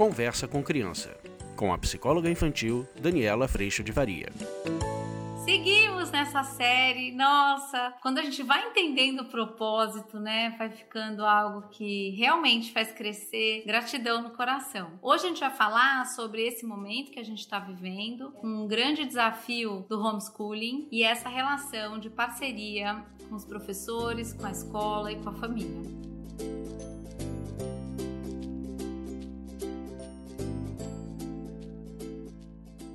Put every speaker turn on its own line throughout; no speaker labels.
Conversa com Criança, com a psicóloga infantil Daniela Freixo de Varia.
Seguimos nessa série. Nossa, quando a gente vai entendendo o propósito, né, vai ficando algo que realmente faz crescer gratidão no coração. Hoje a gente vai falar sobre esse momento que a gente está vivendo, um grande desafio do homeschooling e essa relação de parceria com os professores, com a escola e com a família.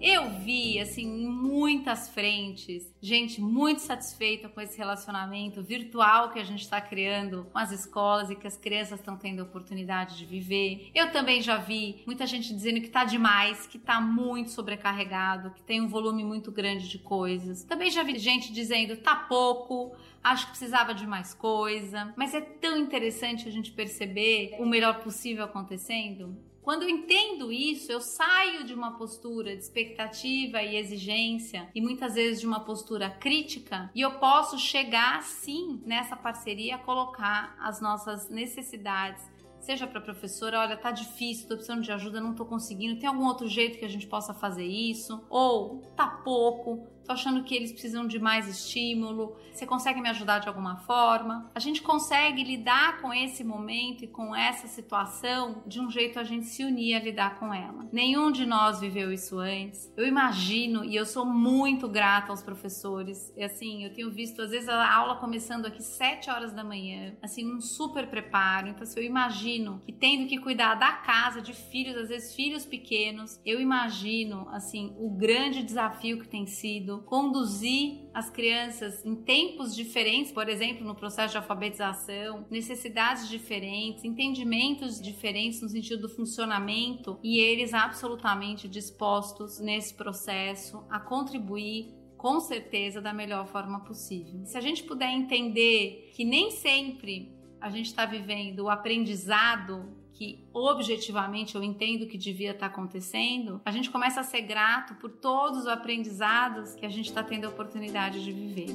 Eu vi, assim, muitas frentes, gente muito satisfeita com esse relacionamento virtual que a gente está criando com as escolas e que as crianças estão tendo a oportunidade de viver. Eu também já vi muita gente dizendo que tá demais, que tá muito sobrecarregado, que tem um volume muito grande de coisas. Também já vi gente dizendo tá pouco, acho que precisava de mais coisa. Mas é tão interessante a gente perceber o melhor possível acontecendo. Quando eu entendo isso, eu saio de uma postura de expectativa e exigência e muitas vezes de uma postura crítica e eu posso chegar sim nessa parceria a colocar as nossas necessidades seja para a professora, olha, tá difícil, tô precisando de ajuda, não tô conseguindo, tem algum outro jeito que a gente possa fazer isso? Ou tá pouco, tô achando que eles precisam de mais estímulo, você consegue me ajudar de alguma forma? A gente consegue lidar com esse momento e com essa situação de um jeito a gente se unir a lidar com ela. Nenhum de nós viveu isso antes. Eu imagino e eu sou muito grata aos professores. E assim, eu tenho visto às vezes a aula começando aqui 7 horas da manhã, assim, um super preparo. Então, assim, eu imagino que tendo que cuidar da casa, de filhos, às vezes filhos pequenos, eu imagino, assim, o grande desafio que tem sido conduzir as crianças em tempos diferentes, por exemplo, no processo de alfabetização, necessidades diferentes, entendimentos diferentes no sentido do funcionamento e eles absolutamente dispostos nesse processo a contribuir com certeza da melhor forma possível. Se a gente puder entender que nem sempre a gente está vivendo o aprendizado que objetivamente eu entendo que devia estar tá acontecendo, a gente começa a ser grato por todos os aprendizados que a gente está tendo a oportunidade de viver.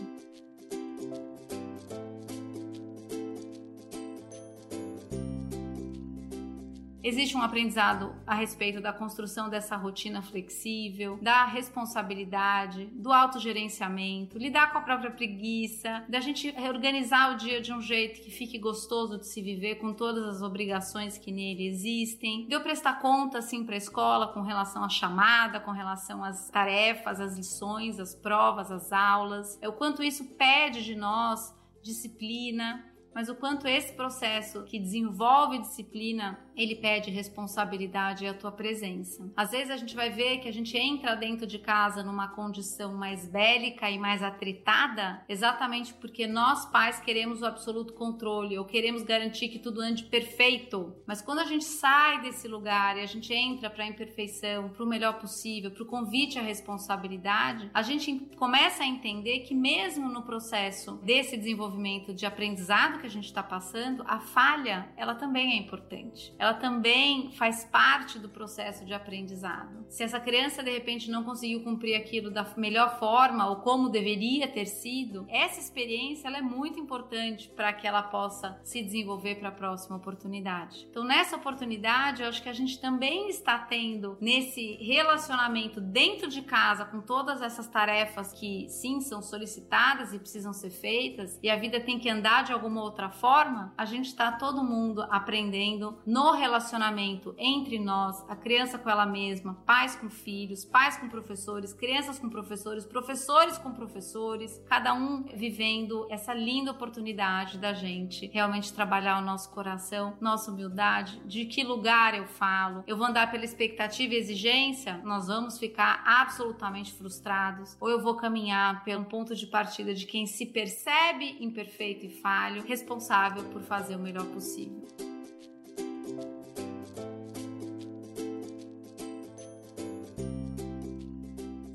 Existe um aprendizado a respeito da construção dessa rotina flexível, da responsabilidade, do autogerenciamento, lidar com a própria preguiça, da gente reorganizar o dia de um jeito que fique gostoso de se viver com todas as obrigações que nele existem, de eu prestar conta assim para a escola com relação à chamada, com relação às tarefas, às lições, às provas, às aulas, é o quanto isso pede de nós disciplina, mas o quanto esse processo que desenvolve disciplina ele pede responsabilidade e a tua presença. Às vezes a gente vai ver que a gente entra dentro de casa numa condição mais bélica e mais atritada, exatamente porque nós pais queremos o absoluto controle ou queremos garantir que tudo ande perfeito. Mas quando a gente sai desse lugar e a gente entra para a imperfeição, para o melhor possível, para o convite à responsabilidade, a gente começa a entender que mesmo no processo desse desenvolvimento de aprendizado que a gente está passando, a falha ela também é importante. Ela também faz parte do processo de aprendizado. Se essa criança de repente não conseguiu cumprir aquilo da melhor forma ou como deveria ter sido, essa experiência ela é muito importante para que ela possa se desenvolver para a próxima oportunidade. Então, nessa oportunidade, eu acho que a gente também está tendo nesse relacionamento dentro de casa com todas essas tarefas que sim são solicitadas e precisam ser feitas e a vida tem que andar de alguma outra forma, a gente está todo mundo aprendendo no relacionamento entre nós, a criança com ela mesma, pais com filhos, pais com professores, crianças com professores, professores com professores, cada um vivendo essa linda oportunidade da gente realmente trabalhar o nosso coração, nossa humildade, de que lugar eu falo, eu vou andar pela expectativa e exigência, nós vamos ficar absolutamente frustrados, ou eu vou caminhar pelo ponto de partida de quem se percebe imperfeito e falho, responsável por fazer o melhor possível.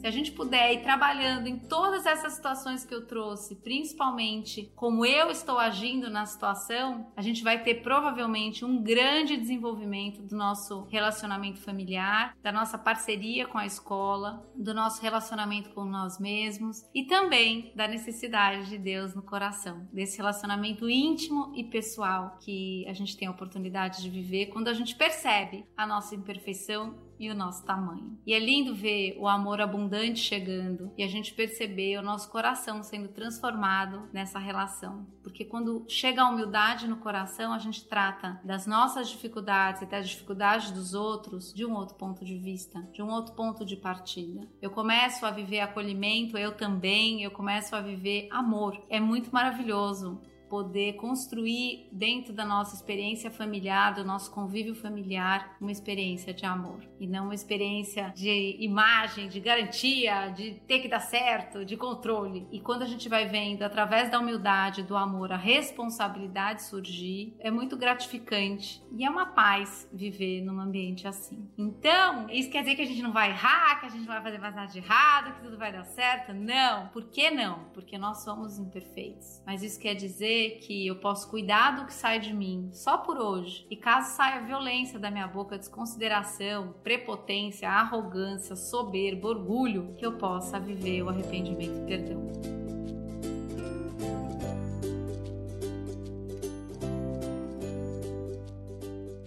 Se a gente puder ir trabalhando em todas essas situações que eu trouxe, principalmente como eu estou agindo na situação, a gente vai ter provavelmente um grande desenvolvimento do nosso relacionamento familiar, da nossa parceria com a escola, do nosso relacionamento com nós mesmos e também da necessidade de Deus no coração, desse relacionamento íntimo e pessoal que a gente tem a oportunidade de viver quando a gente percebe a nossa imperfeição e o nosso tamanho. E é lindo ver o amor abundante chegando e a gente perceber o nosso coração sendo transformado nessa relação. Porque quando chega a humildade no coração, a gente trata das nossas dificuldades e das dificuldades dos outros de um outro ponto de vista, de um outro ponto de partida. Eu começo a viver acolhimento, eu também, eu começo a viver amor. É muito maravilhoso poder construir dentro da nossa experiência familiar, do nosso convívio familiar, uma experiência de amor e não uma experiência de imagem, de garantia, de ter que dar certo, de controle. E quando a gente vai vendo através da humildade, do amor, a responsabilidade surgir, é muito gratificante e é uma paz viver num ambiente assim. Então, isso quer dizer que a gente não vai errar, que a gente não vai fazer mais nada de errado, que tudo vai dar certo? Não. Por que não? Porque nós somos imperfeitos. Mas isso quer dizer dizer que eu posso cuidar do que sai de mim só por hoje, e caso saia violência da minha boca, desconsideração, prepotência, arrogância, soberba, orgulho, que eu possa viver o arrependimento e perdão.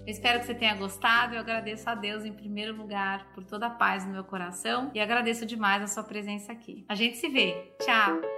Eu espero que você tenha gostado. Eu agradeço a Deus em primeiro lugar por toda a paz no meu coração e agradeço demais a sua presença aqui. A gente se vê. Tchau!